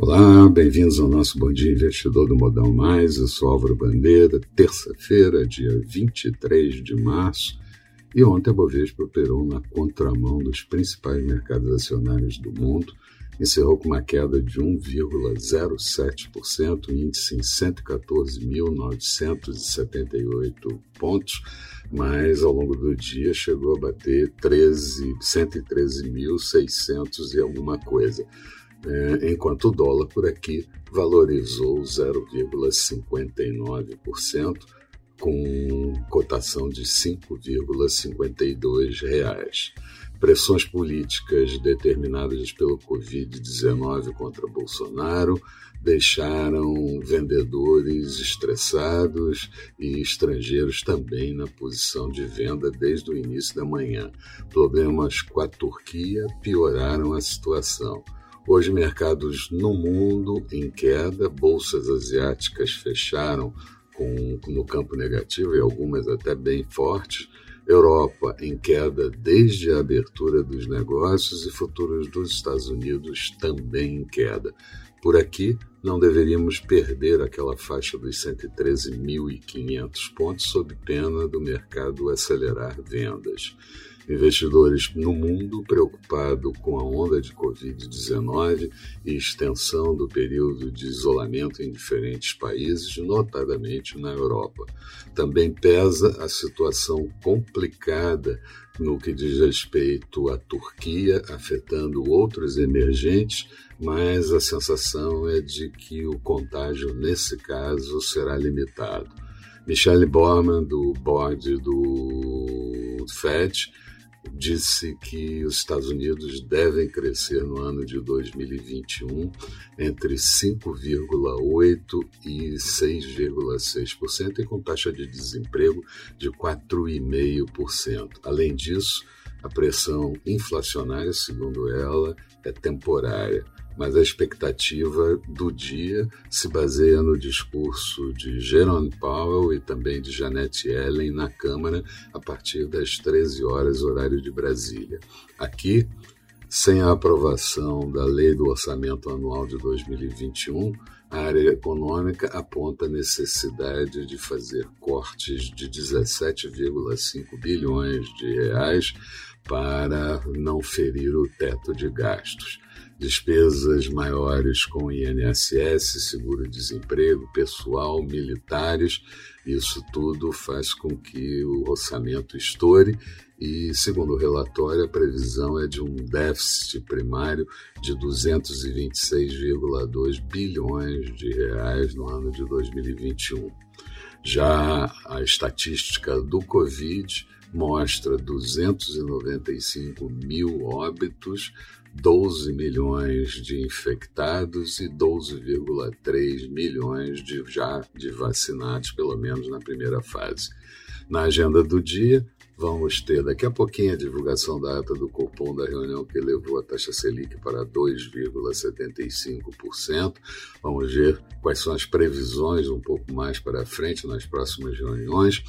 Olá, bem-vindos ao nosso Bom Dia Investidor do Modal Mais. Eu sou Álvaro Bandeira, terça-feira, dia 23 de março. E ontem a Bovespa operou na contramão dos principais mercados acionários do mundo, encerrou com uma queda de 1,07%, índice em 114.978 pontos, mas ao longo do dia chegou a bater 113.600 e alguma coisa é, enquanto o dólar por aqui valorizou 0,59%, com cotação de 5,52 reais. Pressões políticas determinadas pelo Covid-19 contra Bolsonaro deixaram vendedores estressados e estrangeiros também na posição de venda desde o início da manhã. Problemas com a Turquia pioraram a situação. Hoje, mercados no mundo em queda, bolsas asiáticas fecharam com, no campo negativo e algumas até bem fortes. Europa em queda desde a abertura dos negócios e futuros dos Estados Unidos também em queda. Por aqui, não deveríamos perder aquela faixa dos 113.500 pontos sob pena do mercado acelerar vendas. Investidores no mundo preocupados com a onda de Covid-19 e extensão do período de isolamento em diferentes países, notadamente na Europa. Também pesa a situação complicada no que diz respeito à Turquia, afetando outros emergentes, mas a sensação é de que o contágio, nesse caso, será limitado. Michelle Borman, do board do FED, disse que os Estados Unidos devem crescer no ano de 2021 entre 5,8% e 6,6%, e com taxa de desemprego de 4,5%. Além disso, a pressão inflacionária, segundo ela, é temporária mas a expectativa do dia se baseia no discurso de Jerome Powell e também de Janet Yellen na Câmara a partir das 13 horas, horário de Brasília. Aqui, sem a aprovação da Lei do Orçamento Anual de 2021, a área econômica aponta a necessidade de fazer cortes de 17,5 bilhões de reais para não ferir o teto de gastos despesas maiores com INSS, seguro-desemprego, pessoal, militares. Isso tudo faz com que o orçamento estoure e, segundo o relatório, a previsão é de um déficit primário de 226,2 bilhões de reais no ano de 2021. Já a estatística do Covid mostra 295 mil óbitos, 12 milhões de infectados e 12,3 milhões de já de vacinados, pelo menos na primeira fase. Na agenda do dia, vamos ter daqui a pouquinho a divulgação da ata do Copom da reunião que levou a taxa Selic para 2,75%. Vamos ver quais são as previsões um pouco mais para frente nas próximas reuniões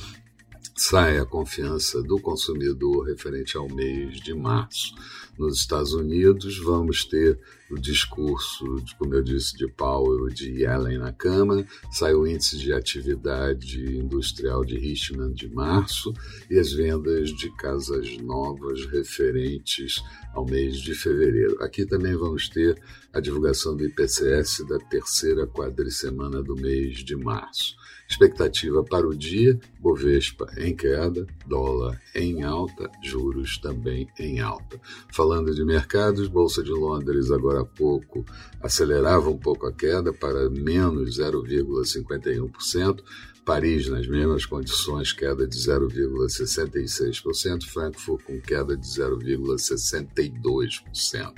sai a confiança do consumidor referente ao mês de março. Nos Estados Unidos, vamos ter o discurso, como eu disse, de Powell e de Yellen na Câmara, sai o índice de atividade industrial de Richmond de março e as vendas de casas novas referentes ao mês de fevereiro. Aqui também vamos ter a divulgação do IPCS da terceira quadricemana do mês de março. Expectativa para o dia: Bovespa em queda, dólar em alta, juros também em alta. Falando de mercados, Bolsa de Londres agora há pouco acelerava um pouco a queda para menos 0,51%. Paris, nas mesmas condições, queda de 0,66%, Frankfurt com queda de 0,62%.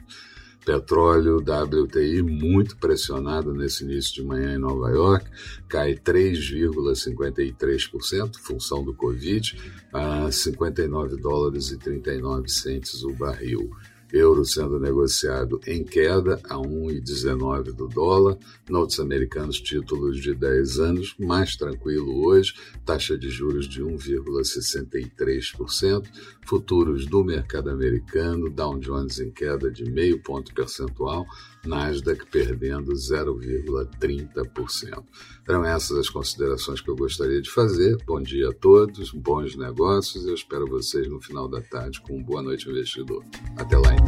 Petróleo WTI muito pressionado nesse início de manhã em Nova York, cai 3,53%, função do Covid, a 59 dólares e 39 centes o barril. Euro sendo negociado em queda a 1,19 do dólar. Notes americanos, títulos de 10 anos, mais tranquilo hoje. Taxa de juros de 1,63%. Futuros do mercado americano, Dow Jones em queda de meio ponto percentual. Nasdaq perdendo 0,30%. Eram essas as considerações que eu gostaria de fazer. Bom dia a todos, bons negócios. Eu espero vocês no final da tarde com Boa Noite Investidor. Até lá.